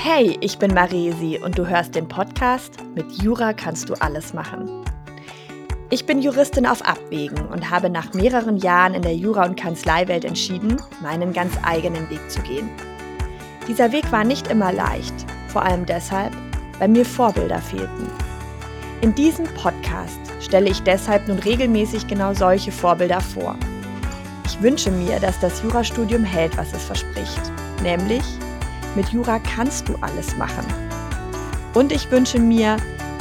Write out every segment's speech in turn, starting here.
Hey, ich bin Maresi und du hörst den Podcast Mit Jura kannst du alles machen. Ich bin Juristin auf Abwägen und habe nach mehreren Jahren in der Jura- und Kanzleiwelt entschieden, meinen ganz eigenen Weg zu gehen. Dieser Weg war nicht immer leicht, vor allem deshalb, weil mir Vorbilder fehlten. In diesem Podcast stelle ich deshalb nun regelmäßig genau solche Vorbilder vor. Ich wünsche mir, dass das Jurastudium hält, was es verspricht, nämlich mit Jura kannst du alles machen. Und ich wünsche mir,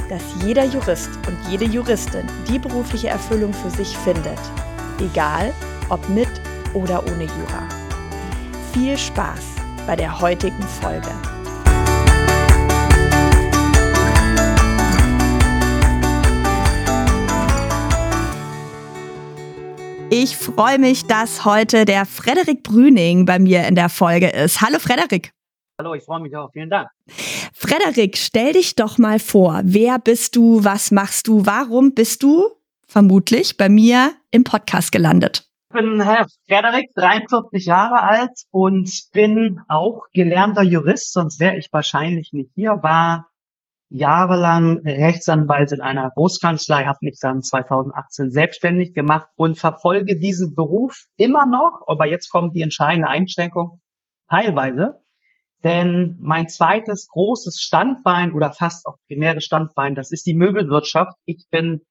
dass jeder Jurist und jede Juristin die berufliche Erfüllung für sich findet, egal ob mit oder ohne Jura. Viel Spaß bei der heutigen Folge. Ich freue mich, dass heute der Frederik Brüning bei mir in der Folge ist. Hallo Frederik. Hallo, ich freue mich auch. Vielen Dank. Frederik, stell dich doch mal vor. Wer bist du? Was machst du? Warum bist du vermutlich bei mir im Podcast gelandet? Ich bin Herr Frederik, 43 Jahre alt und bin auch gelernter Jurist, sonst wäre ich wahrscheinlich nicht hier. War jahrelang Rechtsanwalt in einer Großkanzlei, habe mich dann 2018 selbstständig gemacht und verfolge diesen Beruf immer noch. Aber jetzt kommt die entscheidende Einschränkung teilweise. Denn mein zweites großes Standbein oder fast auch primäres Standbein, das ist die Möbelwirtschaft. Ich bin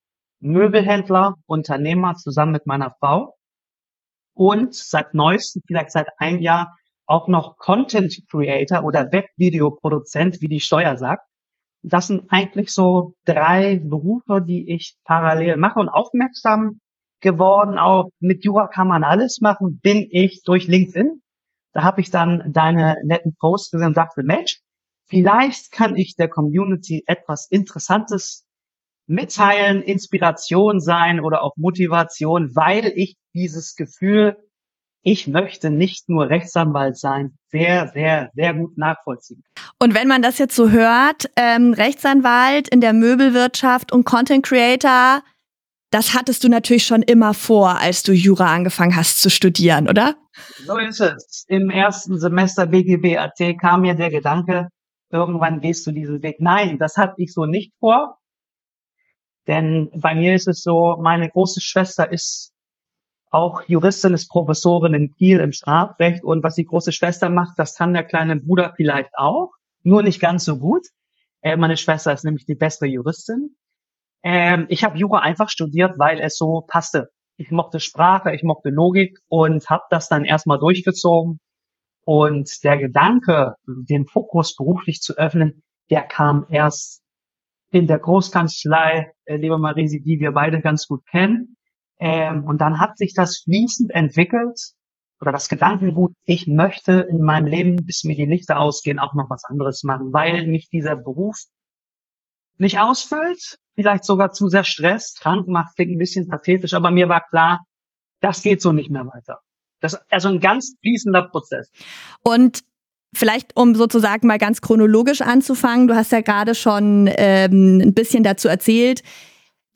Möbelhändler, Unternehmer zusammen mit meiner Frau und seit neuestem, vielleicht seit einem Jahr, auch noch Content Creator oder Webvideoproduzent, wie die Steuer sagt. Das sind eigentlich so drei Berufe, die ich parallel mache und aufmerksam geworden. Auch mit Jura kann man alles machen, bin ich durch LinkedIn. Da habe ich dann deine netten Posts gesehen und dachte, Mensch, vielleicht kann ich der Community etwas Interessantes mitteilen, Inspiration sein oder auch Motivation, weil ich dieses Gefühl, ich möchte nicht nur Rechtsanwalt sein, sehr, sehr, sehr gut nachvollziehen. Und wenn man das jetzt so hört, ähm, Rechtsanwalt in der Möbelwirtschaft und Content Creator, das hattest du natürlich schon immer vor, als du Jura angefangen hast zu studieren, oder? So ist es. Im ersten Semester BGB-AT kam mir der Gedanke, irgendwann gehst du diesen Weg. Nein, das hatte ich so nicht vor. Denn bei mir ist es so, meine große Schwester ist auch Juristin, ist Professorin in Kiel im Strafrecht. Und was die große Schwester macht, das kann der kleine Bruder vielleicht auch. Nur nicht ganz so gut. Äh, meine Schwester ist nämlich die bessere Juristin. Ähm, ich habe Jura einfach studiert, weil es so passte. Ich mochte Sprache, ich mochte Logik und habe das dann erstmal durchgezogen. Und der Gedanke, den Fokus beruflich zu öffnen, der kam erst in der Großkanzlei, äh, liebe Marisi, die wir beide ganz gut kennen. Ähm, und dann hat sich das fließend entwickelt oder das Gedankengut, ich möchte in meinem Leben, bis mir die Lichter ausgehen, auch noch was anderes machen, weil mich dieser Beruf nicht ausfüllt, vielleicht sogar zu sehr stresst, krank macht, klingt ein bisschen pathetisch, aber mir war klar, das geht so nicht mehr weiter. Das ist also ein ganz fließender Prozess. Und Vielleicht, um sozusagen mal ganz chronologisch anzufangen, du hast ja gerade schon ähm, ein bisschen dazu erzählt.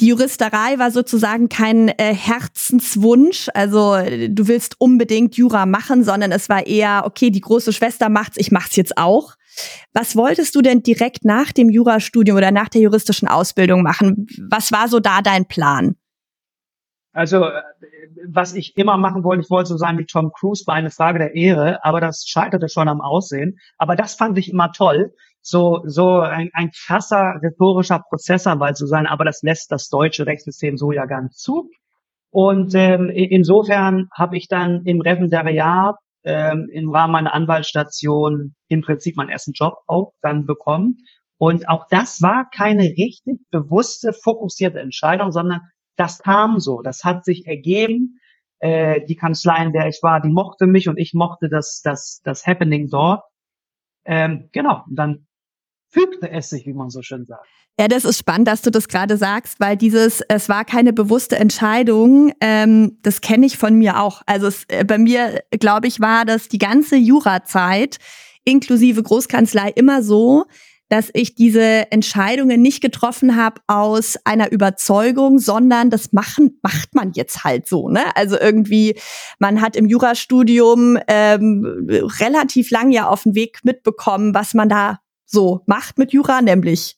Die Juristerei war sozusagen kein äh, Herzenswunsch, also du willst unbedingt Jura machen, sondern es war eher, okay, die große Schwester macht's, ich mach's jetzt auch. Was wolltest du denn direkt nach dem Jurastudium oder nach der juristischen Ausbildung machen? Was war so da dein Plan? Also, äh, was ich immer machen wollte, ich wollte so sein wie Tom Cruise, war eine Frage der Ehre, aber das scheiterte schon am Aussehen. Aber das fand ich immer toll, so, so ein, ein krasser rhetorischer Prozessanwalt zu sein, aber das lässt das deutsche Rechtssystem so ja gar nicht zu. Und ähm, insofern habe ich dann im Referendariat ähm, im Rahmen meiner Anwaltsstation im Prinzip meinen ersten Job auch dann bekommen. Und auch das war keine richtig bewusste, fokussierte Entscheidung, sondern das kam so, das hat sich ergeben. Äh, die Kanzlei, in der ich war, die mochte mich und ich mochte das, das, das Happening dort. Ähm, genau, und dann fügte es sich, wie man so schön sagt. Ja, das ist spannend, dass du das gerade sagst, weil dieses, es war keine bewusste Entscheidung, ähm, das kenne ich von mir auch. Also es, äh, bei mir, glaube ich, war das die ganze Jurazeit inklusive Großkanzlei immer so, dass ich diese Entscheidungen nicht getroffen habe aus einer Überzeugung, sondern das machen, macht man jetzt halt so. Ne? Also irgendwie, man hat im Jurastudium ähm, relativ lang ja auf dem Weg mitbekommen, was man da so macht mit Jura, nämlich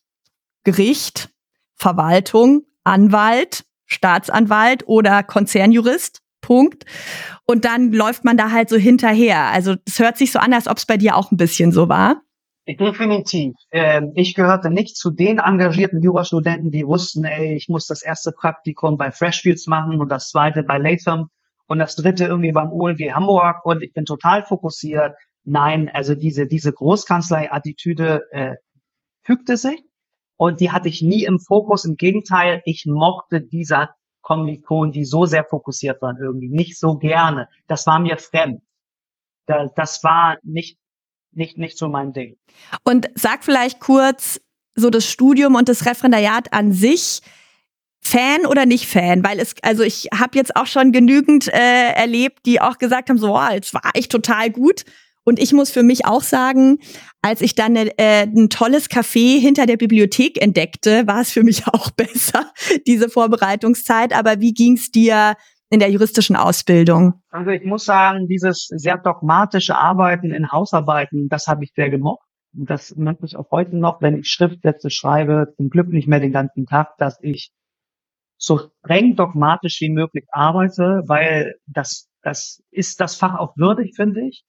Gericht, Verwaltung, Anwalt, Staatsanwalt oder Konzernjurist. Punkt. Und dann läuft man da halt so hinterher. Also es hört sich so an, als ob es bei dir auch ein bisschen so war. Definitiv. Ähm, ich gehörte nicht zu den engagierten Jurastudenten, die wussten, ey, ich muss das erste Praktikum bei Freshfields machen und das zweite bei Latham und das dritte irgendwie beim OLG Hamburg und ich bin total fokussiert. Nein, also diese, diese Großkanzlei-Attitüde äh, fügte sich und die hatte ich nie im Fokus. Im Gegenteil, ich mochte dieser Kommilitonen, die so sehr fokussiert waren irgendwie, nicht so gerne. Das war mir fremd. Das war nicht nicht, nicht so mein Ding. Und sag vielleicht kurz so das Studium und das Referendariat an sich. Fan oder nicht Fan? Weil es, also ich habe jetzt auch schon genügend äh, erlebt, die auch gesagt haben, so, oh, es war echt total gut. Und ich muss für mich auch sagen, als ich dann äh, ein tolles Café hinter der Bibliothek entdeckte, war es für mich auch besser, diese Vorbereitungszeit. Aber wie ging's dir in der juristischen Ausbildung? Also ich muss sagen, dieses sehr dogmatische Arbeiten in Hausarbeiten, das habe ich sehr gemocht. Und das möchte ich auch heute noch, wenn ich Schriftsätze schreibe, zum Glück nicht mehr den ganzen Tag, dass ich so streng dogmatisch wie möglich arbeite, weil das, das ist das Fach auch würdig, finde ich.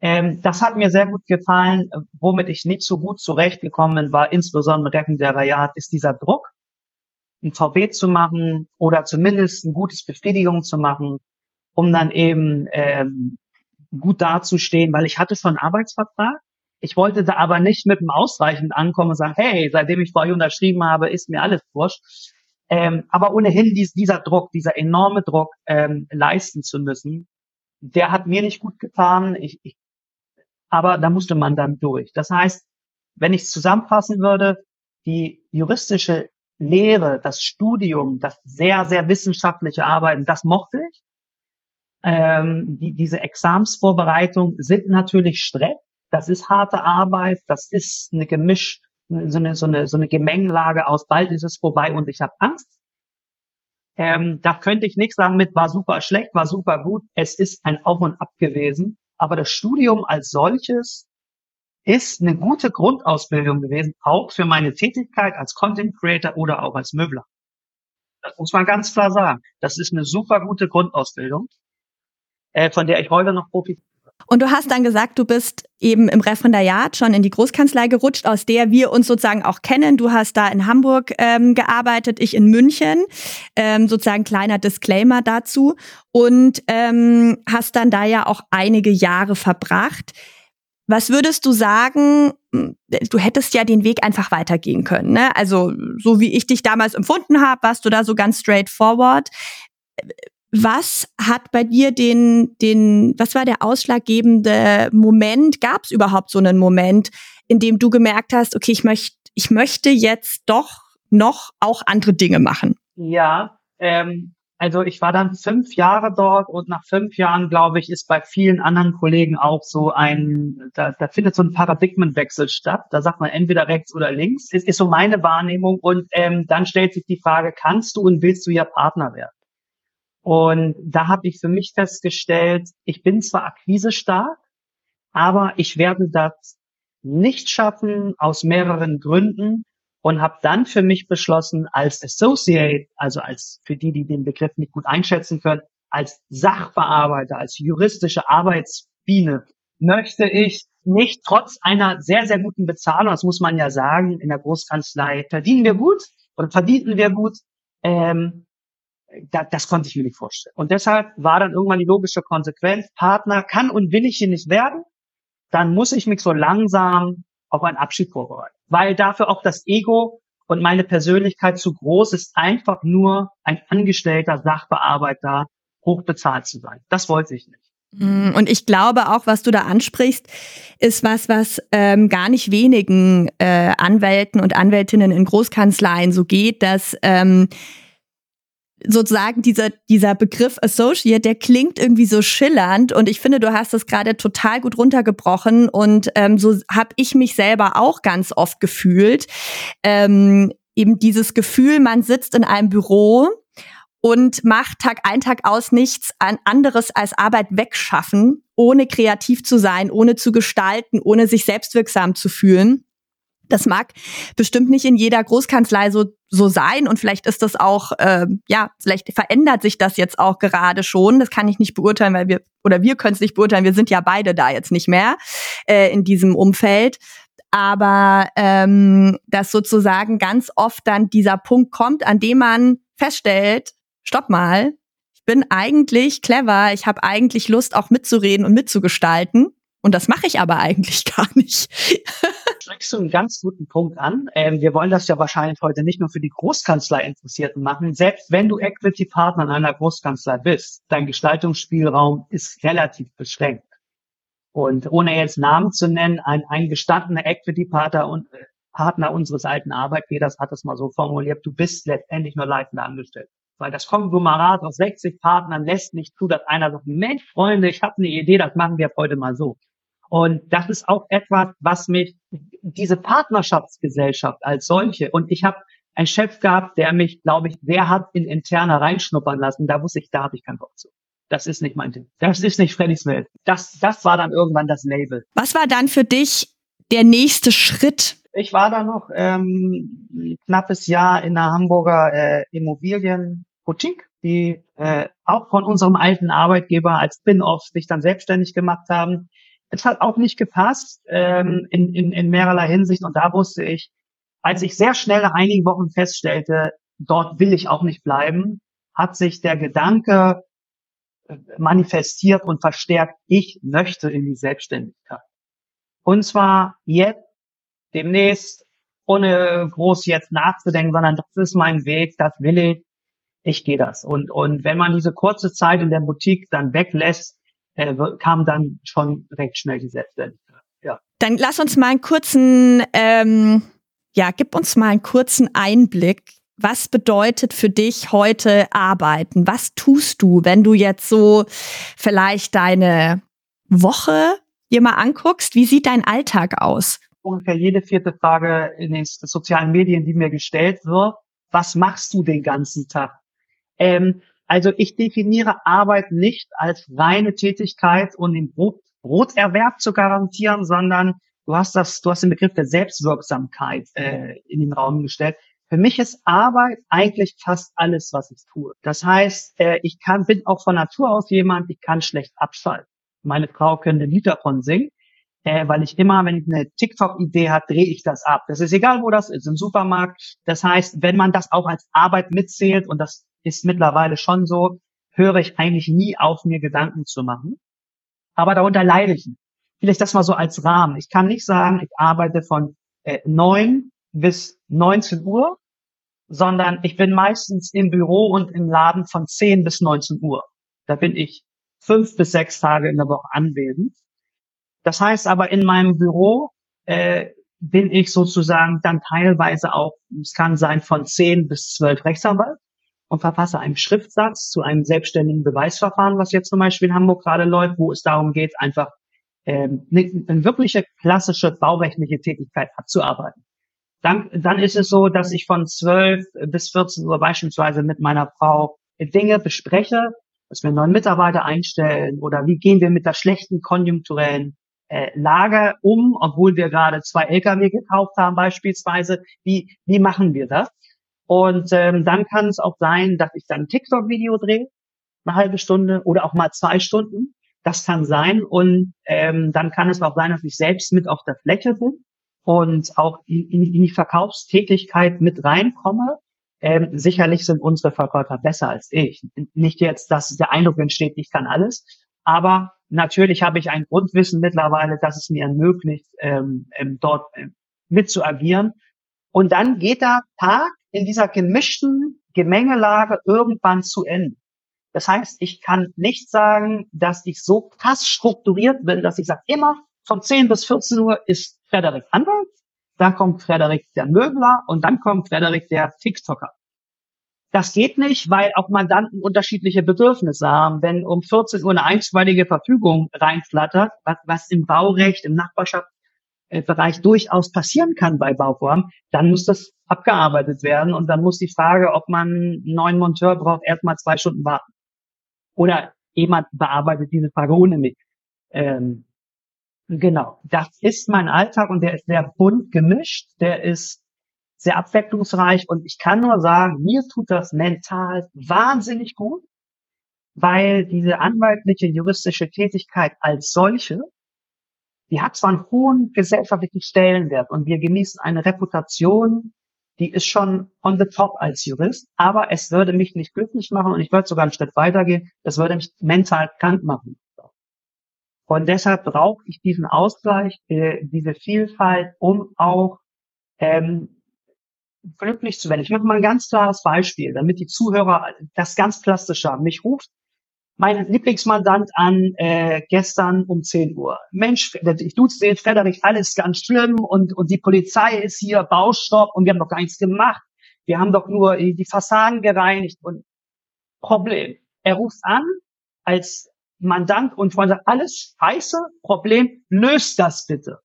Ähm, das hat mir sehr gut gefallen. Womit ich nicht so gut zurechtgekommen war, insbesondere Referendariat, ist dieser Druck ein VB zu machen oder zumindest ein gutes Befriedigung zu machen, um dann eben ähm, gut dazustehen, weil ich hatte schon einen Arbeitsvertrag. Ich wollte da aber nicht mit einem ausreichend ankommen und sagen, hey, seitdem ich vorher unterschrieben habe, ist mir alles wurscht. Ähm, aber ohnehin dies, dieser Druck, dieser enorme Druck ähm, leisten zu müssen, der hat mir nicht gut getan. Ich, ich, aber da musste man dann durch. Das heißt, wenn ich es zusammenfassen würde, die juristische Lehre, das Studium, das sehr, sehr wissenschaftliche Arbeiten, das mochte ich. Ähm, die, diese Examsvorbereitung sind natürlich Stress. Das ist harte Arbeit. Das ist eine Gemisch, so eine, so eine, so eine Gemengelage aus bald ist es vorbei und ich habe Angst. Ähm, da könnte ich nichts sagen mit war super schlecht, war super gut. Es ist ein Auf und Ab gewesen. Aber das Studium als solches ist eine gute Grundausbildung gewesen, auch für meine Tätigkeit als Content Creator oder auch als Möbler. Das muss man ganz klar sagen. Das ist eine super gute Grundausbildung, äh, von der ich heute noch profitiere. Und du hast dann gesagt, du bist eben im Referendariat schon in die Großkanzlei gerutscht, aus der wir uns sozusagen auch kennen. Du hast da in Hamburg ähm, gearbeitet, ich in München. Ähm, sozusagen kleiner Disclaimer dazu. Und ähm, hast dann da ja auch einige Jahre verbracht. Was würdest du sagen, hm, du hättest ja den Weg einfach weitergehen können, ne? Also, so wie ich dich damals empfunden habe, warst du da so ganz straightforward. Was hat bei dir den, den, was war der ausschlaggebende Moment? Gab es überhaupt so einen Moment, in dem du gemerkt hast, okay, ich möchte, ich möchte jetzt doch noch auch andere Dinge machen? Ja, ähm, also ich war dann fünf Jahre dort und nach fünf Jahren, glaube ich, ist bei vielen anderen Kollegen auch so ein, da, da findet so ein Paradigmenwechsel statt. Da sagt man entweder rechts oder links. Das ist so meine Wahrnehmung. Und ähm, dann stellt sich die Frage, kannst du und willst du ja Partner werden? Und da habe ich für mich festgestellt, ich bin zwar akquisestark, aber ich werde das nicht schaffen aus mehreren Gründen und habe dann für mich beschlossen, als Associate, also als für die, die den Begriff nicht gut einschätzen können, als Sachbearbeiter, als juristische Arbeitsbiene, möchte ich nicht trotz einer sehr, sehr guten Bezahlung, das muss man ja sagen, in der Großkanzlei verdienen wir gut oder verdienten wir gut, ähm, da, das konnte ich mir nicht vorstellen. Und deshalb war dann irgendwann die logische Konsequenz, Partner kann und will ich hier nicht werden, dann muss ich mich so langsam auf einen Abschied vorbereiten weil dafür auch das Ego und meine Persönlichkeit zu groß ist, einfach nur ein angestellter Sachbearbeiter hochbezahlt zu sein. Das wollte ich nicht. Mm, und ich glaube auch, was du da ansprichst, ist was, was ähm, gar nicht wenigen äh, Anwälten und Anwältinnen in Großkanzleien so geht, dass ähm, sozusagen dieser, dieser Begriff Associate, der klingt irgendwie so schillernd und ich finde, du hast das gerade total gut runtergebrochen und ähm, so habe ich mich selber auch ganz oft gefühlt. Ähm, eben dieses Gefühl, man sitzt in einem Büro und macht Tag ein, Tag aus nichts an anderes als Arbeit wegschaffen, ohne kreativ zu sein, ohne zu gestalten, ohne sich selbstwirksam zu fühlen. Das mag bestimmt nicht in jeder Großkanzlei so, so sein und vielleicht ist das auch, äh, ja, vielleicht verändert sich das jetzt auch gerade schon. Das kann ich nicht beurteilen, weil wir, oder wir können es nicht beurteilen, wir sind ja beide da jetzt nicht mehr äh, in diesem Umfeld. Aber ähm, dass sozusagen ganz oft dann dieser Punkt kommt, an dem man feststellt, stopp mal, ich bin eigentlich clever, ich habe eigentlich Lust, auch mitzureden und mitzugestalten. Und das mache ich aber eigentlich gar nicht. Schreckst du einen ganz guten Punkt an. Ähm, wir wollen das ja wahrscheinlich heute nicht nur für die Großkanzlei Interessierten machen. Selbst wenn du Equity-Partner in einer Großkanzlei bist, dein Gestaltungsspielraum ist relativ beschränkt. Und ohne jetzt Namen zu nennen, ein, ein gestandener Equity-Partner und äh, Partner unseres alten Arbeitgebers hat es mal so formuliert, du bist letztendlich nur leitender Angestellter. Weil das Konglomerat aus 60 Partnern lässt nicht zu, dass einer sagt, Mensch, Freunde, ich habe eine Idee, das machen wir heute mal so. Und das ist auch etwas, was mich, diese Partnerschaftsgesellschaft als solche, und ich habe einen Chef gehabt, der mich, glaube ich, sehr hat in interner reinschnuppern lassen. Da wusste ich, da habe ich keinen Bock zu. Das ist nicht mein Ding. Das ist nicht Freddys Welt. Das, das war dann irgendwann das Label. Was war dann für dich der nächste Schritt? Ich war da noch ähm, knappes Jahr in der Hamburger äh, Immobilienboutique, die äh, auch von unserem alten Arbeitgeber als Spin-off sich dann selbstständig gemacht haben. Es hat auch nicht gepasst ähm, in, in, in mehrerlei Hinsicht. Und da wusste ich, als ich sehr schnell nach einigen Wochen feststellte, dort will ich auch nicht bleiben, hat sich der Gedanke äh, manifestiert und verstärkt, ich möchte in die Selbstständigkeit. Und zwar jetzt, demnächst, ohne groß jetzt nachzudenken, sondern das ist mein Weg, das will ich, ich gehe das. Und, und wenn man diese kurze Zeit in der Boutique dann weglässt, äh, kam dann schon recht schnell die Selbstständigkeit. Ja. Dann lass uns mal einen kurzen, ähm, ja, gib uns mal einen kurzen Einblick. Was bedeutet für dich heute arbeiten? Was tust du, wenn du jetzt so vielleicht deine Woche dir mal anguckst? Wie sieht dein Alltag aus? Ungefähr jede vierte Frage in den sozialen Medien, die mir gestellt wird, was machst du den ganzen Tag? Ähm, also ich definiere Arbeit nicht als reine Tätigkeit, um den Brot, Broterwerb zu garantieren, sondern du hast das, du hast den Begriff der Selbstwirksamkeit äh, in den Raum gestellt. Für mich ist Arbeit eigentlich fast alles, was ich tue. Das heißt, äh, ich kann, bin auch von Natur aus jemand, ich kann schlecht abschalten. Meine Frau könnte ein Lied davon singen, äh, weil ich immer, wenn ich eine TikTok-Idee habe, drehe ich das ab. Das ist egal, wo das ist, im Supermarkt. Das heißt, wenn man das auch als Arbeit mitzählt und das ist mittlerweile schon so, höre ich eigentlich nie auf, mir Gedanken zu machen. Aber darunter leide ich. Vielleicht das mal so als Rahmen. Ich kann nicht sagen, ich arbeite von äh, 9 bis 19 Uhr, sondern ich bin meistens im Büro und im Laden von 10 bis 19 Uhr. Da bin ich fünf bis sechs Tage in der Woche anwesend. Das heißt aber in meinem Büro äh, bin ich sozusagen dann teilweise auch, es kann sein von 10 bis 12 Rechtsanwalt und verfasse einen Schriftsatz zu einem selbstständigen Beweisverfahren, was jetzt zum Beispiel in Hamburg gerade läuft, wo es darum geht, einfach ähm, eine, eine wirkliche klassische baurechtliche Tätigkeit abzuarbeiten. Dann, dann ist es so, dass ich von 12 bis 14 Uhr beispielsweise mit meiner Frau Dinge bespreche, dass wir neuen Mitarbeiter einstellen oder wie gehen wir mit der schlechten konjunkturellen äh, Lage um, obwohl wir gerade zwei Lkw gekauft haben beispielsweise. Wie, wie machen wir das? Und ähm, dann kann es auch sein, dass ich dann ein TikTok-Video drehe, eine halbe Stunde oder auch mal zwei Stunden. Das kann sein. Und ähm, dann kann es auch sein, dass ich selbst mit auf der Fläche bin und auch in, in die Verkaufstätigkeit mit reinkomme. Ähm, sicherlich sind unsere Verkäufer besser als ich. Nicht jetzt, dass der Eindruck entsteht, ich kann alles. Aber natürlich habe ich ein Grundwissen mittlerweile, dass es mir ermöglicht, ähm, ähm, dort ähm, mit. Und dann geht der Tag in dieser gemischten Gemengelage irgendwann zu Ende. Das heißt, ich kann nicht sagen, dass ich so krass strukturiert bin, dass ich sage, immer von 10 bis 14 Uhr ist Frederik Anwalt, dann kommt Frederik der Möbler und dann kommt Frederik der TikToker. Das geht nicht, weil auch Mandanten unterschiedliche Bedürfnisse haben. Wenn um 14 Uhr eine einstweilige Verfügung reinflattert, was, was im Baurecht, im Nachbarschaft Bereich durchaus passieren kann bei Bauformen, dann muss das abgearbeitet werden und dann muss die Frage, ob man einen neuen Monteur braucht, erstmal zwei Stunden warten. Oder jemand bearbeitet diese Frage ohne mich. Ähm, Genau, das ist mein Alltag und der ist sehr bunt gemischt, der ist sehr abwechslungsreich und ich kann nur sagen, mir tut das mental wahnsinnig gut, weil diese anwaltliche juristische Tätigkeit als solche, die hat zwar einen hohen gesellschaftlichen Stellenwert und wir genießen eine Reputation, die ist schon on the top als Jurist, aber es würde mich nicht glücklich machen und ich würde sogar einen Schritt weitergehen, es würde mich mental krank machen. Und deshalb brauche ich diesen Ausgleich, äh, diese Vielfalt, um auch ähm, glücklich zu werden. Ich mache mal ein ganz klares Beispiel, damit die Zuhörer das ganz plastisch haben. Mich ruft mein Lieblingsmandant an äh, gestern um 10 Uhr. Mensch, ich duze den Frederik, alles ganz schlimm und, und die Polizei ist hier, Baustopp und wir haben doch gar nichts gemacht. Wir haben doch nur die Fassaden gereinigt und Problem. Er ruft an als Mandant und Freund sagt, alles scheiße, Problem, löst das bitte.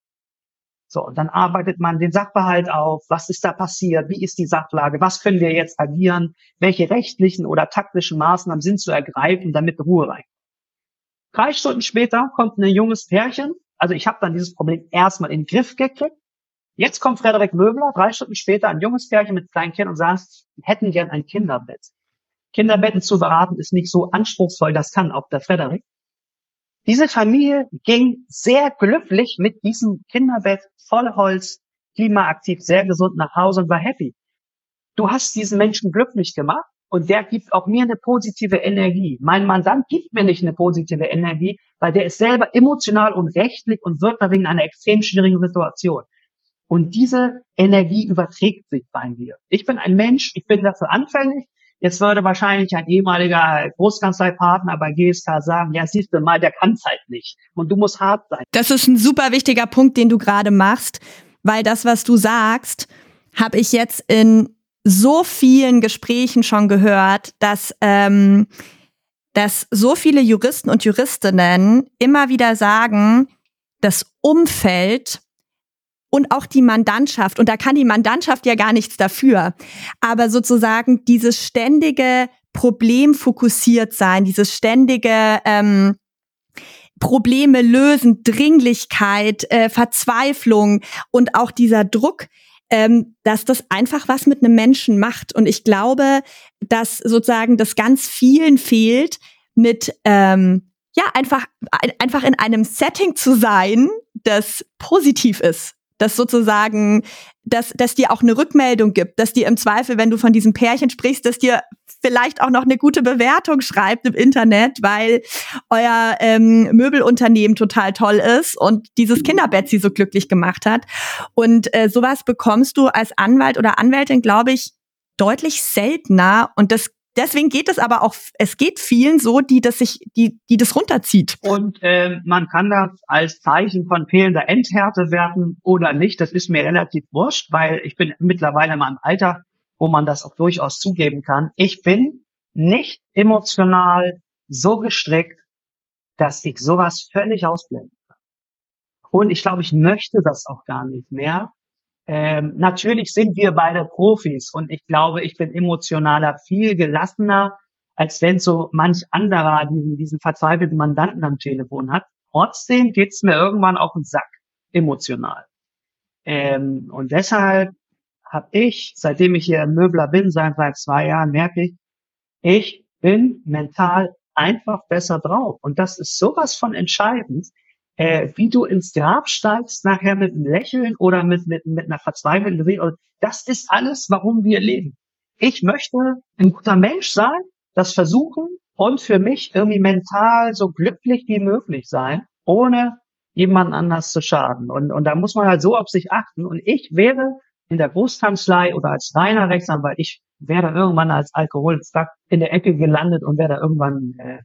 So, und dann arbeitet man den Sachverhalt auf. Was ist da passiert? Wie ist die Sachlage? Was können wir jetzt agieren? Welche rechtlichen oder taktischen Maßnahmen sind zu ergreifen, damit Ruhe rein? Drei Stunden später kommt ein junges Pärchen. Also ich habe dann dieses Problem erstmal in den Griff gekriegt. Jetzt kommt Frederik Möbler, drei Stunden später, ein junges Pärchen mit kleinen Kindern und sagt, wir hätten gern ein Kinderbett. Kinderbetten zu beraten ist nicht so anspruchsvoll, das kann auch der Frederik. Diese Familie ging sehr glücklich mit diesem Kinderbett voll Holz, klimaaktiv, sehr gesund nach Hause und war happy. Du hast diesen Menschen glücklich gemacht und der gibt auch mir eine positive Energie. Mein Mandant gibt mir nicht eine positive Energie, weil der ist selber emotional und rechtlich und wird da wegen einer extrem schwierigen Situation. Und diese Energie überträgt sich bei mir. Ich bin ein Mensch, ich bin dafür anfällig, Jetzt würde wahrscheinlich ein ehemaliger Großkanzleipartner bei GSK sagen, ja, siehst du mal, der kann es halt nicht. Und du musst hart sein. Das ist ein super wichtiger Punkt, den du gerade machst, weil das, was du sagst, habe ich jetzt in so vielen Gesprächen schon gehört, dass, ähm, dass so viele Juristen und Juristinnen immer wieder sagen, das Umfeld und auch die Mandantschaft. Und da kann die Mandantschaft ja gar nichts dafür. Aber sozusagen dieses ständige Problem fokussiert sein, dieses ständige ähm, Probleme lösen, Dringlichkeit, äh, Verzweiflung und auch dieser Druck, ähm, dass das einfach was mit einem Menschen macht. Und ich glaube, dass sozusagen das ganz vielen fehlt, mit ähm, ja einfach einfach in einem Setting zu sein, das positiv ist, dass sozusagen, dass, dass dir auch eine Rückmeldung gibt, dass dir im Zweifel, wenn du von diesem Pärchen sprichst, dass dir vielleicht auch noch eine gute Bewertung schreibt im Internet, weil euer ähm, Möbelunternehmen total toll ist und dieses Kinderbett sie so glücklich gemacht hat. Und äh, sowas bekommst du als Anwalt oder Anwältin, glaube ich, deutlich seltener. Und das deswegen geht es aber auch, es geht vielen so, die das sich, die, die das runterzieht. Und äh, man kann das als Zeichen von fehlender Endhärte werten oder nicht. Das ist mir relativ wurscht, weil ich bin mittlerweile in meinem Alter, wo man das auch durchaus zugeben kann. Ich bin nicht emotional so gestrickt, dass ich sowas völlig ausblenden kann. Und ich glaube, ich möchte das auch gar nicht mehr, ähm, natürlich sind wir beide Profis und ich glaube, ich bin emotionaler viel gelassener, als wenn so manch anderer diesen, diesen verzweifelten Mandanten am Telefon hat. Trotzdem geht's mir irgendwann auf den Sack, emotional. Ähm, und deshalb habe ich, seitdem ich hier Möbler bin, seit, seit zwei Jahren, merke ich, ich bin mental einfach besser drauf. Und das ist sowas von entscheidend äh, wie du ins Grab steigst, nachher mit einem Lächeln oder mit, mit, mit einer verzweifelten Bewegung. Das ist alles, warum wir leben. Ich möchte ein guter Mensch sein, das versuchen und für mich irgendwie mental so glücklich wie möglich sein, ohne jemanden anders zu schaden. Und, und da muss man halt so auf sich achten. Und ich wäre in der Großkanzlei oder als reiner Rechtsanwalt, ich wäre irgendwann als Alkoholfrack in der Ecke gelandet und wäre da irgendwann äh,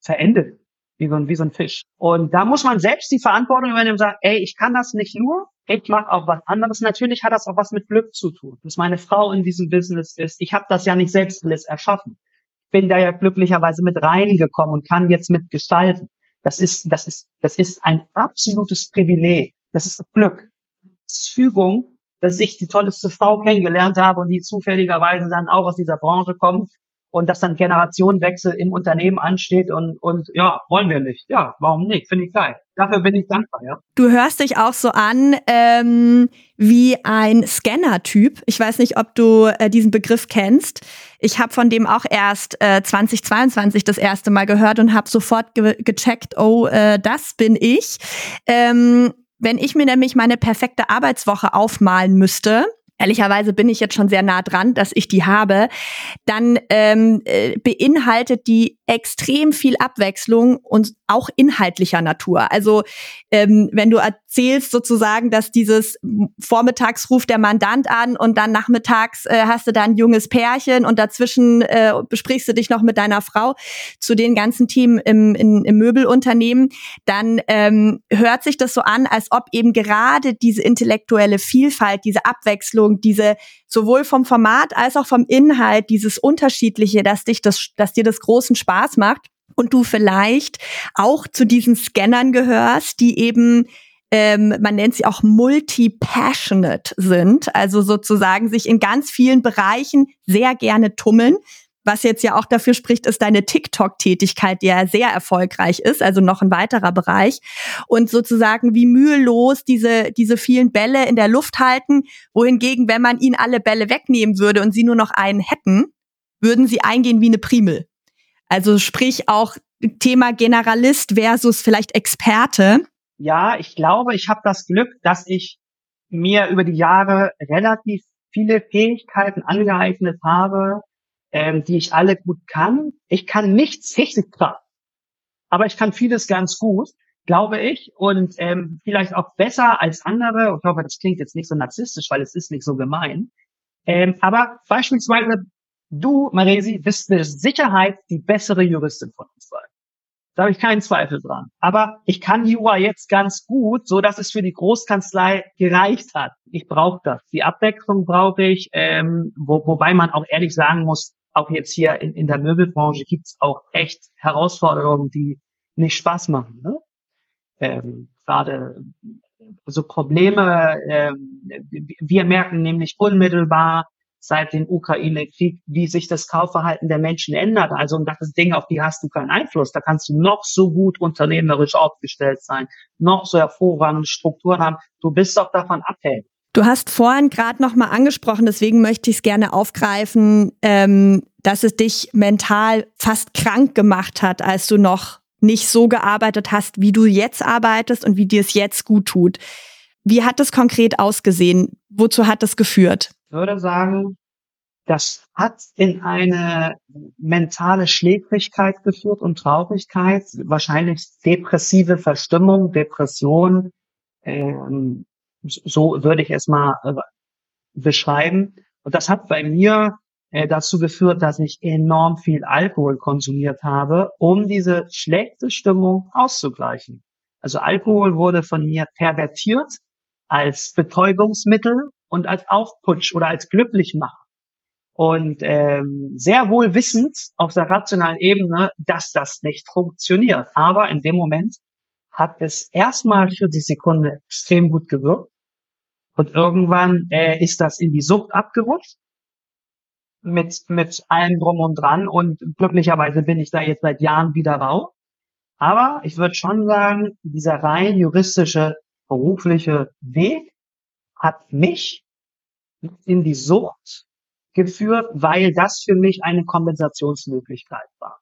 verendet wie so, ein, wie so ein Fisch. Und da muss man selbst die Verantwortung übernehmen und sagen, ey, ich kann das nicht nur, ich mache auch was anderes. Natürlich hat das auch was mit Glück zu tun, dass meine Frau in diesem Business ist. Ich habe das ja nicht selbst alles erschaffen. Bin da ja glücklicherweise mit reingekommen und kann jetzt mitgestalten. Das ist, das ist, das ist ein absolutes Privileg. Das ist Glück. Das ist Fügung, dass ich die tollste Frau kennengelernt habe und die zufälligerweise dann auch aus dieser Branche kommt und dass dann Generationenwechsel im Unternehmen ansteht und, und ja, wollen wir nicht. Ja, warum nicht? Finde ich geil. dafür bin ich dankbar, ja. Du hörst dich auch so an ähm, wie ein Scanner-Typ. Ich weiß nicht, ob du äh, diesen Begriff kennst. Ich habe von dem auch erst äh, 2022 das erste Mal gehört und habe sofort ge gecheckt, oh, äh, das bin ich. Ähm, wenn ich mir nämlich meine perfekte Arbeitswoche aufmalen müsste, ehrlicherweise bin ich jetzt schon sehr nah dran, dass ich die habe, dann ähm, äh, beinhaltet die extrem viel Abwechslung und auch inhaltlicher Natur. Also ähm, wenn du erzählst sozusagen, dass dieses vormittags ruft der Mandant an und dann nachmittags äh, hast du da ein junges Pärchen und dazwischen äh, besprichst du dich noch mit deiner Frau zu den ganzen Themen im, in, im Möbelunternehmen, dann ähm, hört sich das so an, als ob eben gerade diese intellektuelle Vielfalt, diese Abwechslung, diese sowohl vom Format als auch vom Inhalt, dieses unterschiedliche, dass dich das, dass dir das großen Spaß macht und du vielleicht auch zu diesen Scannern gehörst, die eben ähm, man nennt sie auch multi-passionate sind, also sozusagen sich in ganz vielen Bereichen sehr gerne tummeln. Was jetzt ja auch dafür spricht, ist deine TikTok-Tätigkeit, die ja sehr erfolgreich ist, also noch ein weiterer Bereich. Und sozusagen wie mühelos diese, diese vielen Bälle in der Luft halten, wohingegen, wenn man ihnen alle Bälle wegnehmen würde und sie nur noch einen hätten, würden sie eingehen wie eine Primel. Also sprich auch Thema Generalist versus vielleicht Experte. Ja, ich glaube, ich habe das Glück, dass ich mir über die Jahre relativ viele Fähigkeiten angeeignet habe, ähm, die ich alle gut kann. Ich kann nichts richtig krass, aber ich kann vieles ganz gut, glaube ich, und ähm, vielleicht auch besser als andere. Ich hoffe, das klingt jetzt nicht so narzisstisch, weil es ist nicht so gemein. Ähm, aber beispielsweise du, Maresi, bist mit Sicherheit die bessere Juristin von uns beiden. Da habe ich keinen Zweifel dran. Aber ich kann Jura jetzt ganz gut, so dass es für die Großkanzlei gereicht hat. Ich brauche das. Die Abwechslung brauche ich, ähm, wo, wobei man auch ehrlich sagen muss, auch jetzt hier in, in der Möbelbranche gibt's auch echt Herausforderungen, die nicht Spaß machen. Ne? Ähm, Gerade so Probleme, ähm, wir merken nämlich unmittelbar, seit dem Ukraine-Krieg, wie sich das Kaufverhalten der Menschen ändert. Also und das ist Dinge, auf die hast du keinen Einfluss. Da kannst du noch so gut unternehmerisch aufgestellt sein, noch so hervorragende Strukturen haben. Du bist doch davon abhängig. Du hast vorhin gerade noch mal angesprochen, deswegen möchte ich es gerne aufgreifen, ähm, dass es dich mental fast krank gemacht hat, als du noch nicht so gearbeitet hast, wie du jetzt arbeitest und wie dir es jetzt gut tut. Wie hat das konkret ausgesehen? Wozu hat das geführt? würde sagen, das hat in eine mentale Schläfrigkeit geführt und Traurigkeit, wahrscheinlich depressive Verstimmung, Depression, ähm, so würde ich es mal äh, beschreiben. Und das hat bei mir äh, dazu geführt, dass ich enorm viel Alkohol konsumiert habe, um diese schlechte Stimmung auszugleichen. Also Alkohol wurde von mir pervertiert als Betäubungsmittel und als Aufputsch oder als Glücklichmacher. Und ähm, sehr wohl wissend auf der rationalen Ebene, dass das nicht funktioniert. Aber in dem Moment hat es erstmal für die Sekunde extrem gut gewirkt. Und irgendwann äh, ist das in die Sucht abgerutscht. Mit, mit allem drum und dran. Und glücklicherweise bin ich da jetzt seit Jahren wieder raus. Aber ich würde schon sagen, dieser rein juristische, berufliche Weg hat mich in die Sucht geführt, weil das für mich eine Kompensationsmöglichkeit war.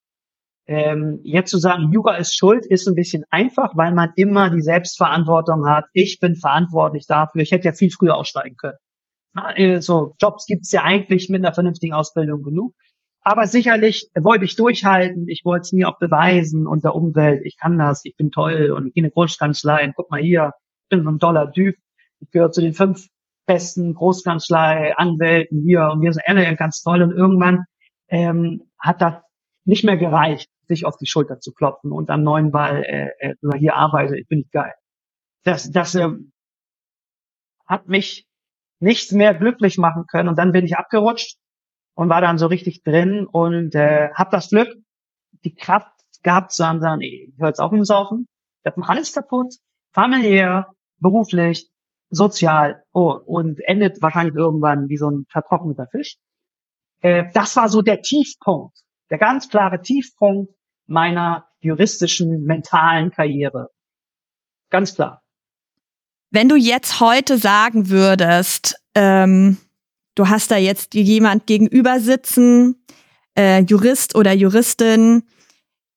Ähm, jetzt zu sagen, Jura ist schuld, ist ein bisschen einfach, weil man immer die Selbstverantwortung hat. Ich bin verantwortlich dafür. Ich hätte ja viel früher aussteigen können. Äh, so Jobs gibt's ja eigentlich mit einer vernünftigen Ausbildung genug. Aber sicherlich wollte ich durchhalten. Ich wollte es mir auch beweisen und der Umwelt. Ich kann das. Ich bin toll und ich gehe in eine Großkanzlei. Und guck mal hier, ich bin so ein toller Typ. Ich gehöre zu den fünf besten Großkanzlei, Anwälten hier und wir sind alle ganz toll und irgendwann ähm, hat das nicht mehr gereicht, sich auf die Schulter zu klopfen und am neuen Ball äh, äh, hier arbeite, ich bin nicht geil. Das, das äh, hat mich nichts mehr glücklich machen können und dann bin ich abgerutscht und war dann so richtig drin und äh, habe das Glück, die Kraft gehabt zu haben, sagen, nee, ich höre jetzt auf mit dem Saufen, ich habe alles kaputt, familiär, beruflich, sozial oh, und endet wahrscheinlich irgendwann wie so ein vertrockneter Fisch. Äh, das war so der Tiefpunkt, der ganz klare Tiefpunkt meiner juristischen, mentalen Karriere. Ganz klar. Wenn du jetzt heute sagen würdest, ähm, du hast da jetzt jemand gegenüber sitzen, äh, Jurist oder Juristin,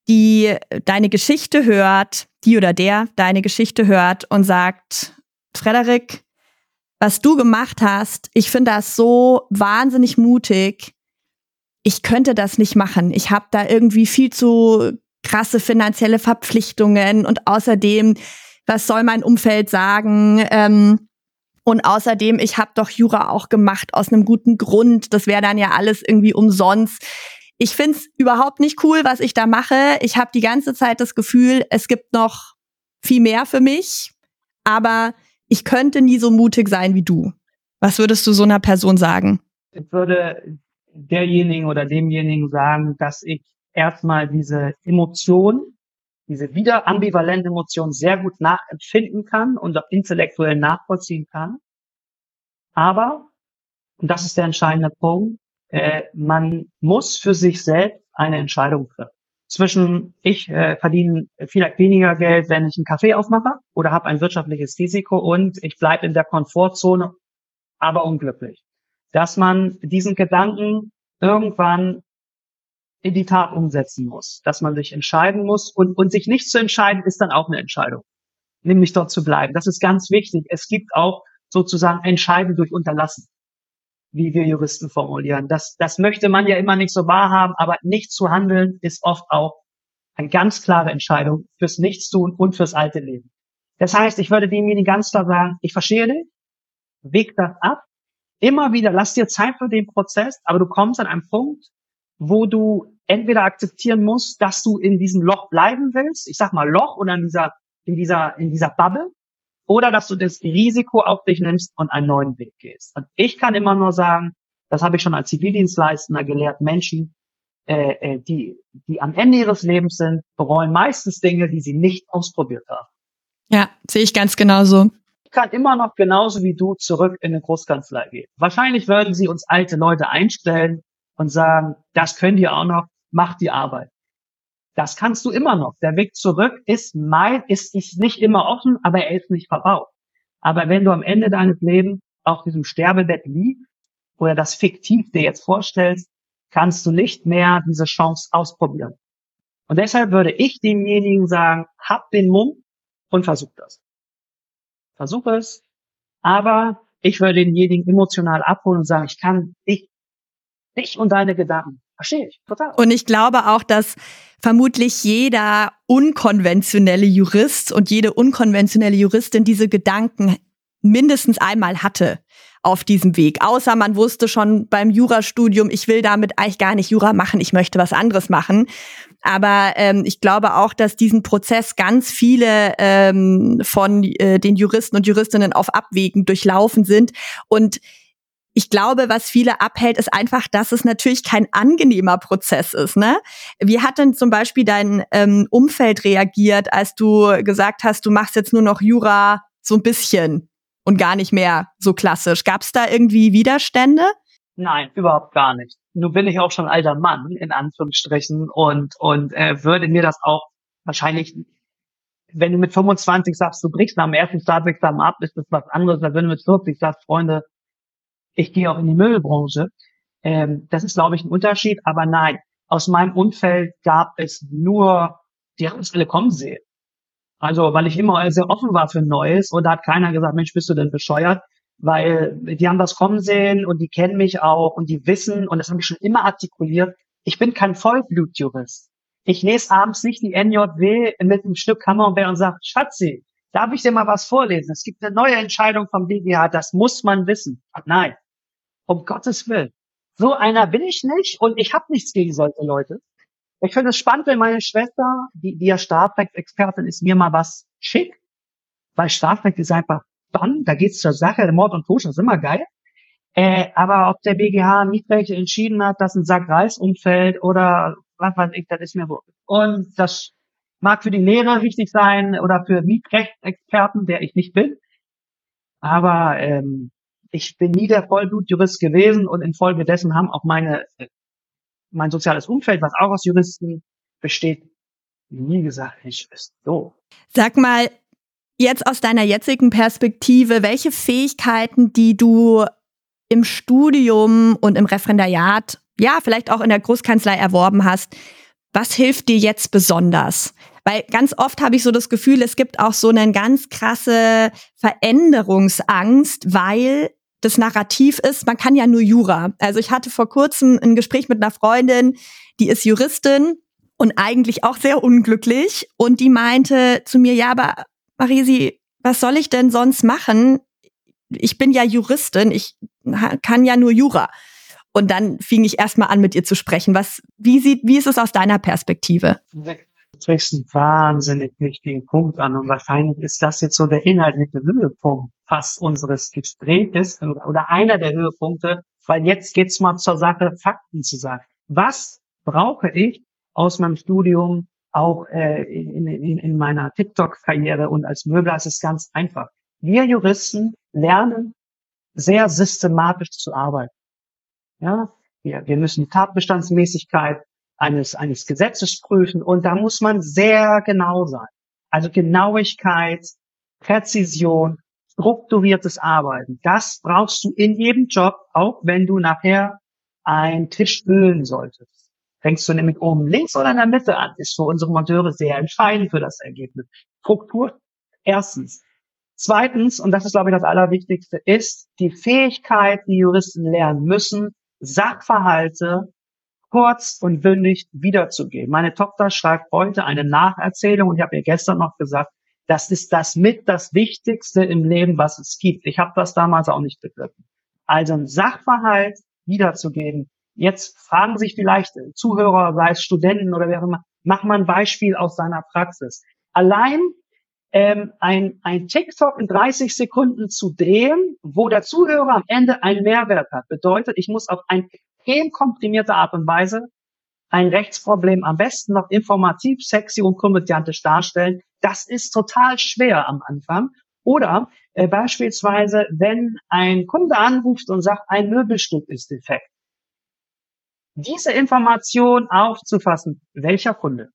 die deine Geschichte hört, die oder der deine Geschichte hört und sagt, Frederik, was du gemacht hast, ich finde das so wahnsinnig mutig. Ich könnte das nicht machen. Ich habe da irgendwie viel zu krasse finanzielle Verpflichtungen und außerdem, was soll mein Umfeld sagen? Ähm, und außerdem, ich habe doch Jura auch gemacht aus einem guten Grund. Das wäre dann ja alles irgendwie umsonst. Ich find's überhaupt nicht cool, was ich da mache. Ich habe die ganze Zeit das Gefühl, es gibt noch viel mehr für mich, aber ich könnte nie so mutig sein wie du. Was würdest du so einer Person sagen? Ich würde derjenigen oder demjenigen sagen, dass ich erstmal diese Emotion, diese wieder ambivalente Emotion sehr gut nachempfinden kann und auch intellektuell nachvollziehen kann. Aber, und das ist der entscheidende Punkt, äh, man muss für sich selbst eine Entscheidung treffen. Zwischen ich äh, verdiene vielleicht weniger Geld, wenn ich einen Kaffee aufmache oder habe ein wirtschaftliches Risiko und ich bleibe in der Komfortzone, aber unglücklich. Dass man diesen Gedanken irgendwann in die Tat umsetzen muss, dass man sich entscheiden muss und, und sich nicht zu entscheiden, ist dann auch eine Entscheidung, nämlich dort zu bleiben. Das ist ganz wichtig. Es gibt auch sozusagen Entscheiden durch Unterlassen, wie wir Juristen formulieren. Das, das möchte man ja immer nicht so wahrhaben, aber nicht zu handeln ist oft auch eine ganz klare Entscheidung fürs Nichtstun und fürs alte Leben. Das heißt, ich würde demjenigen ganz klar sagen, ich verstehe dich, weg das ab, immer wieder, lass dir Zeit für den Prozess, aber du kommst an einen Punkt, wo du entweder akzeptieren musst, dass du in diesem Loch bleiben willst, ich sag mal Loch oder in dieser, in dieser, in dieser Bubble, oder dass du das Risiko auf dich nimmst und einen neuen Weg gehst. Und ich kann immer nur sagen, das habe ich schon als Zivildienstleister gelehrt, Menschen, äh, äh, die, die am Ende ihres Lebens sind, bereuen meistens Dinge, die sie nicht ausprobiert haben. Ja, sehe ich ganz genauso. Kann immer noch genauso wie du zurück in eine Großkanzlei gehen. Wahrscheinlich würden sie uns alte Leute einstellen und sagen, das könnt ihr auch noch, macht die Arbeit. Das kannst du immer noch. Der Weg zurück ist mein, ist, ist nicht immer offen, aber er ist nicht verbaut. Aber wenn du am Ende deines Lebens auf diesem Sterbebett liegst oder das fiktiv dir jetzt vorstellst, kannst du nicht mehr diese Chance ausprobieren. Und deshalb würde ich demjenigen sagen, hab den Mumm und versuch das. Versuch es. Aber ich würde denjenigen emotional abholen und sagen, ich kann dich, dich und deine Gedanken Verstehe ich, total. Und ich glaube auch, dass vermutlich jeder unkonventionelle Jurist und jede unkonventionelle Juristin diese Gedanken mindestens einmal hatte auf diesem Weg. Außer man wusste schon beim Jurastudium, ich will damit eigentlich gar nicht Jura machen, ich möchte was anderes machen. Aber ähm, ich glaube auch, dass diesen Prozess ganz viele ähm, von äh, den Juristen und Juristinnen auf Abwägen durchlaufen sind. Und ich glaube, was viele abhält, ist einfach, dass es natürlich kein angenehmer Prozess ist. Ne? Wie hat denn zum Beispiel dein ähm, Umfeld reagiert, als du gesagt hast, du machst jetzt nur noch Jura so ein bisschen und gar nicht mehr so klassisch? Gab es da irgendwie Widerstände? Nein, überhaupt gar nicht. Nun bin ich auch schon alter Mann, in Anführungsstrichen, und, und äh, würde mir das auch wahrscheinlich, wenn du mit 25 sagst, du brichst nach dem ersten Staatsexamen ab, ist das was anderes, als wenn du mit 40 sagst, Freunde, ich gehe auch in die Möbelbranche. Ähm, das ist, glaube ich, ein Unterschied. Aber nein, aus meinem Umfeld gab es nur, die haben es alle kommen sehen. Also, weil ich immer sehr offen war für Neues und da hat keiner gesagt, Mensch, bist du denn bescheuert? Weil die haben das kommen sehen und die kennen mich auch und die wissen, und das habe ich schon immer artikuliert, ich bin kein Vollblutjurist. Ich lese abends nicht die NJW mit einem Stück Camembert und sage, Schatzi, darf ich dir mal was vorlesen? Es gibt eine neue Entscheidung vom BGH, das muss man wissen. Nein, um Gottes Willen. So einer bin ich nicht und ich habe nichts gegen solche Leute. Ich finde es spannend, wenn meine Schwester, die, die ja Strafrechtsexpertin ist, mir mal was schickt, weil Strafrecht ist einfach dann, da geht's zur Sache, Mord und Totschlag ist immer geil. Äh, aber ob der BGH Mietrecht entschieden hat, dass ein Sack Reis umfällt oder was weiß ich, das ist mir wohl. Und das mag für die Lehrer wichtig sein oder für Mietrechtsexperten, der ich nicht bin. Aber ähm, ich bin nie der Vollblutjurist gewesen und infolgedessen haben auch meine, mein soziales Umfeld, was auch aus Juristen besteht, nie gesagt, ich ist so. Sag mal, Jetzt aus deiner jetzigen Perspektive, welche Fähigkeiten, die du im Studium und im Referendariat, ja, vielleicht auch in der Großkanzlei erworben hast, was hilft dir jetzt besonders? Weil ganz oft habe ich so das Gefühl, es gibt auch so eine ganz krasse Veränderungsangst, weil das Narrativ ist, man kann ja nur Jura. Also ich hatte vor kurzem ein Gespräch mit einer Freundin, die ist Juristin und eigentlich auch sehr unglücklich und die meinte zu mir, ja, aber Marisi, was soll ich denn sonst machen? Ich bin ja Juristin, ich kann ja nur Jura. Und dann fing ich erstmal an, mit ihr zu sprechen. Was, wie sieht, wie ist es aus deiner Perspektive? Du sprichst einen wahnsinnig wichtigen Punkt an und wahrscheinlich ist das jetzt so der inhaltliche Höhepunkt fast unseres Gesprächs oder einer der Höhepunkte, weil jetzt geht's mal zur Sache, Fakten zu sagen. Was brauche ich aus meinem Studium, auch äh, in, in, in meiner TikTok-Karriere und als Möbler ist es ganz einfach. Wir Juristen lernen sehr systematisch zu arbeiten. Ja, wir, wir müssen die Tatbestandsmäßigkeit eines, eines Gesetzes prüfen und da muss man sehr genau sein. Also Genauigkeit, Präzision, strukturiertes Arbeiten. Das brauchst du in jedem Job, auch wenn du nachher einen Tisch spülen solltest. Fängst du nämlich oben links oder in der Mitte an, ist für unsere Monteure sehr entscheidend für das Ergebnis. Struktur, erstens. Zweitens, und das ist, glaube ich, das Allerwichtigste, ist die Fähigkeit, die Juristen lernen müssen, Sachverhalte kurz und bündig wiederzugeben. Meine Tochter schreibt heute eine Nacherzählung und ich habe ihr gestern noch gesagt, das ist das mit das Wichtigste im Leben, was es gibt. Ich habe das damals auch nicht begriffen. Also ein Sachverhalt wiederzugeben. Jetzt fragen sich vielleicht Zuhörer, sei es Studenten oder wer immer, mach mal ein Beispiel aus seiner Praxis. Allein ähm, ein, ein TikTok in 30 Sekunden zu drehen, wo der Zuhörer am Ende einen Mehrwert hat, bedeutet, ich muss auf eine extrem komprimierte Art und Weise ein Rechtsproblem am besten noch informativ, sexy und komödiantisch darstellen. Das ist total schwer am Anfang. Oder äh, beispielsweise, wenn ein Kunde anruft und sagt, ein Möbelstück ist defekt. Diese Information aufzufassen, welcher Kunde,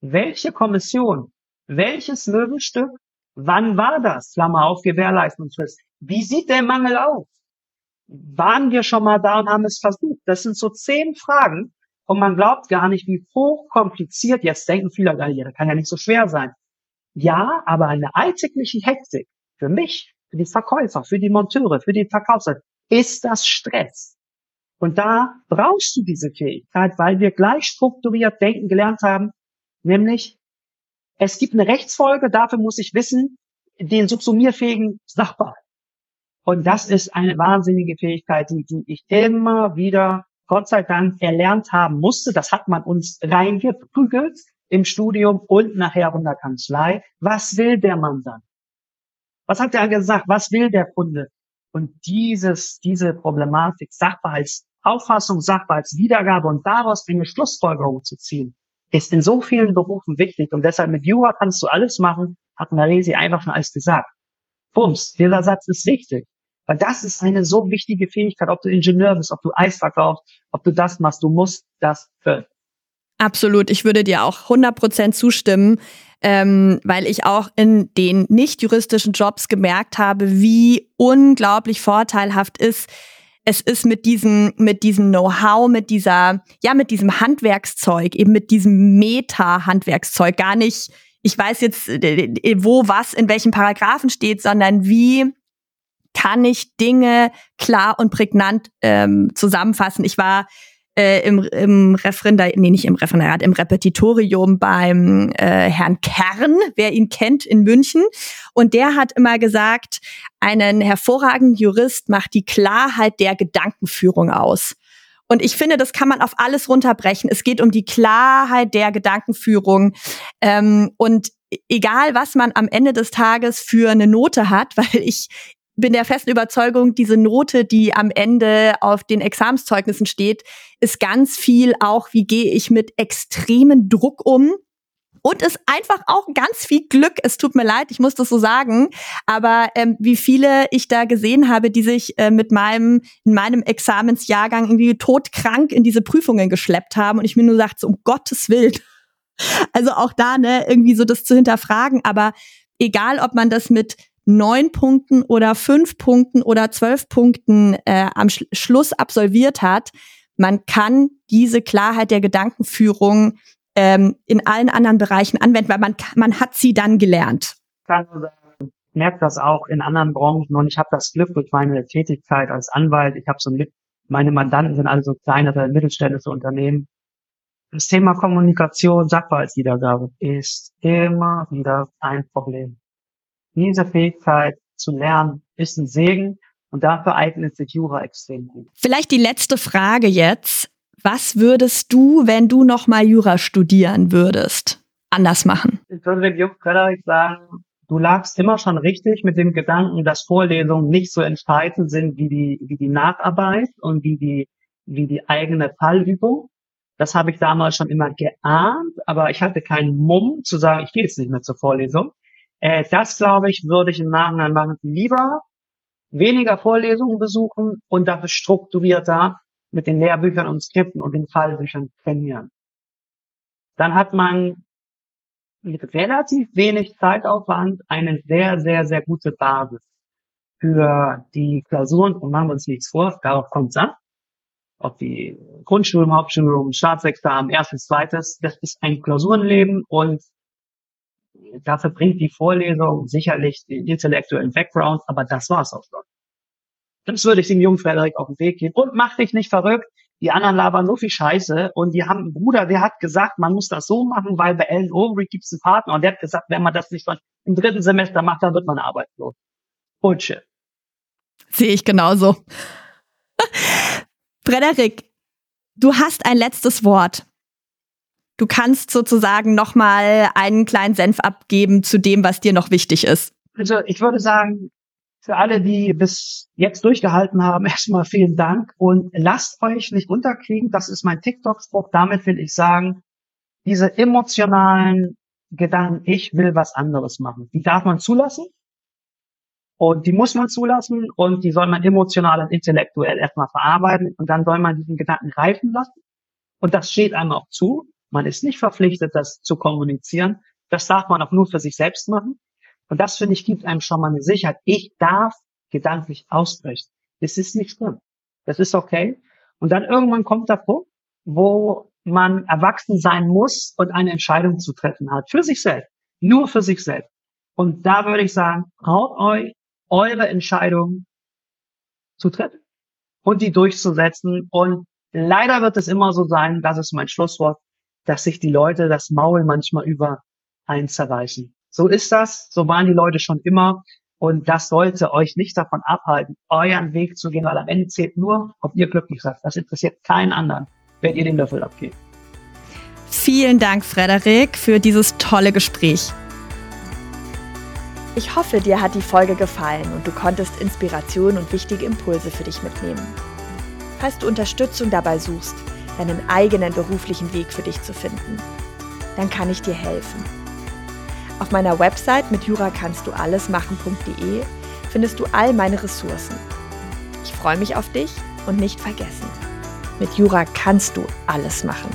welche Kommission, welches Möbelstück? Wann war das? Klammer auf, Gewährleistungsfrist. Wie sieht der Mangel aus? Waren wir schon mal da und haben es versucht? Das sind so zehn Fragen und man glaubt gar nicht, wie hochkompliziert, jetzt denken viele, ja, das kann ja nicht so schwer sein. Ja, aber eine alltägliche Hektik für mich, für die Verkäufer, für die Monteure, für die Verkaufsseite, ist das Stress. Und da brauchst du diese Fähigkeit, weil wir gleich strukturiert denken gelernt haben, nämlich es gibt eine Rechtsfolge, dafür muss ich wissen, den subsumierfähigen Sachverhalt. Und das ist eine wahnsinnige Fähigkeit, die, die ich immer wieder, Gott sei Dank, erlernt haben musste. Das hat man uns reingeprügelt im Studium und nachher in der Kanzlei. Was will der Mann dann? Was hat er gesagt? Was will der Kunde? Und dieses, diese Problematik, Sachverhaltsauffassung, Sachverhaltswiedergabe und daraus eine Schlussfolgerung zu ziehen, ist in so vielen Berufen wichtig und deshalb mit Jura kannst du alles machen, hat Maresi einfach schon alles gesagt. Bums, dieser Satz ist wichtig. Weil das ist eine so wichtige Fähigkeit, ob du Ingenieur bist, ob du Eis verkaufst, ob du das machst, du musst das können. Absolut, ich würde dir auch 100% zustimmen, ähm, weil ich auch in den nicht juristischen Jobs gemerkt habe, wie unglaublich vorteilhaft ist, es ist mit diesem, mit diesem Know-how, mit dieser, ja, mit diesem Handwerkszeug, eben mit diesem Meta-Handwerkszeug, gar nicht, ich weiß jetzt, äh, wo was in welchen Paragraphen steht, sondern wie kann ich Dinge klar und prägnant ähm, zusammenfassen. Ich war äh, im, im Referendar, nee, nicht im Referendariat, im Repetitorium beim äh, Herrn Kern, wer ihn kennt, in München. Und der hat immer gesagt, einen hervorragenden Jurist macht die Klarheit der Gedankenführung aus. Und ich finde, das kann man auf alles runterbrechen. Es geht um die Klarheit der Gedankenführung. Ähm, und egal, was man am Ende des Tages für eine Note hat, weil ich bin der festen Überzeugung, diese Note, die am Ende auf den Examenszeugnissen steht, ist ganz viel auch, wie gehe ich mit extremen Druck um. Und ist einfach auch ganz viel Glück. Es tut mir leid, ich muss das so sagen. Aber ähm, wie viele ich da gesehen habe, die sich äh, mit meinem, in meinem Examensjahrgang irgendwie todkrank in diese Prüfungen geschleppt haben und ich mir nur sagte, um Gottes Willen. Also auch da, ne, irgendwie so das zu hinterfragen. Aber egal ob man das mit neun Punkten oder fünf Punkten oder zwölf Punkten äh, am Sch Schluss absolviert hat, man kann diese Klarheit der Gedankenführung ähm, in allen anderen Bereichen anwenden, weil man, man hat sie dann gelernt. Ich kann merke das auch in anderen Branchen und ich habe das Glück durch meine Tätigkeit als Anwalt. Ich habe so mit, meine Mandanten sind also kleinere mittelständische Unternehmen. Das Thema Kommunikation, Sachverhaltswiedergabe ist immer wieder ein Problem diese Fähigkeit zu lernen ist ein Segen und dafür eignet sich Jura extrem gut. Vielleicht die letzte Frage jetzt. Was würdest du, wenn du nochmal Jura studieren würdest, anders machen? Ich würde dem Frederik sagen, du lagst immer schon richtig mit dem Gedanken, dass Vorlesungen nicht so entscheidend sind wie die, wie die Nacharbeit und wie die, wie die eigene Fallübung. Das habe ich damals schon immer geahnt, aber ich hatte keinen Mumm zu sagen, ich gehe jetzt nicht mehr zur Vorlesung. Äh, das, glaube ich, würde ich im Nachhinein machen. Lieber weniger Vorlesungen besuchen und dafür strukturierter mit den Lehrbüchern und Skripten und den Fallbüchern trainieren. Dann hat man mit relativ wenig Zeitaufwand eine sehr, sehr, sehr gute Basis für die Klausuren und machen wir uns nichts vor, darauf kommt es an. Ob die Grundstudium, Hauptstudium, Staatsexamen, erstes, zweites, das ist ein Klausurenleben und dafür bringt die Vorlesung sicherlich den intellektuellen Background, aber das war's auch schon. Das würde ich dem jungen Frederik auf den Weg geben. Und mach dich nicht verrückt. Die anderen labern so viel Scheiße und die haben einen Bruder, der hat gesagt, man muss das so machen, weil bei Alan Overy gibt es einen Partner und der hat gesagt, wenn man das nicht schon im dritten Semester macht, dann wird man arbeitslos. Bullshit. Sehe ich genauso. Frederik, du hast ein letztes Wort. Du kannst sozusagen nochmal einen kleinen Senf abgeben zu dem, was dir noch wichtig ist. Also ich würde sagen, für alle, die bis jetzt durchgehalten haben, erstmal vielen Dank und lasst euch nicht unterkriegen. Das ist mein TikTok-Spruch. Damit will ich sagen, diese emotionalen Gedanken, ich will was anderes machen, die darf man zulassen. Und die muss man zulassen und die soll man emotional und intellektuell erstmal verarbeiten und dann soll man diesen Gedanken reifen lassen. Und das steht einem auch zu. Man ist nicht verpflichtet, das zu kommunizieren. Das darf man auch nur für sich selbst machen. Und das, finde ich, gibt einem schon mal eine Sicherheit. Ich darf gedanklich ausbrechen. Das ist nicht schlimm. Das ist okay. Und dann irgendwann kommt der Punkt, wo man erwachsen sein muss und eine Entscheidung zu treffen hat. Für sich selbst. Nur für sich selbst. Und da würde ich sagen, traut euch, eure Entscheidung zu treffen und die durchzusetzen. Und leider wird es immer so sein, das ist mein Schlusswort, dass sich die Leute das Maul manchmal über einen zerreißen. So ist das, so waren die Leute schon immer. Und das sollte euch nicht davon abhalten, euren Weg zu gehen, weil am Ende zählt nur, ob ihr glücklich seid. Das interessiert keinen anderen, wenn ihr den Löffel abgebt. Vielen Dank, Frederik, für dieses tolle Gespräch. Ich hoffe, dir hat die Folge gefallen und du konntest Inspiration und wichtige Impulse für dich mitnehmen. Falls du Unterstützung dabei suchst, deinen eigenen beruflichen Weg für dich zu finden. Dann kann ich dir helfen. Auf meiner Website mit jura kannst du alles machen.de findest du all meine Ressourcen. Ich freue mich auf dich und nicht vergessen. Mit Jura kannst du alles machen.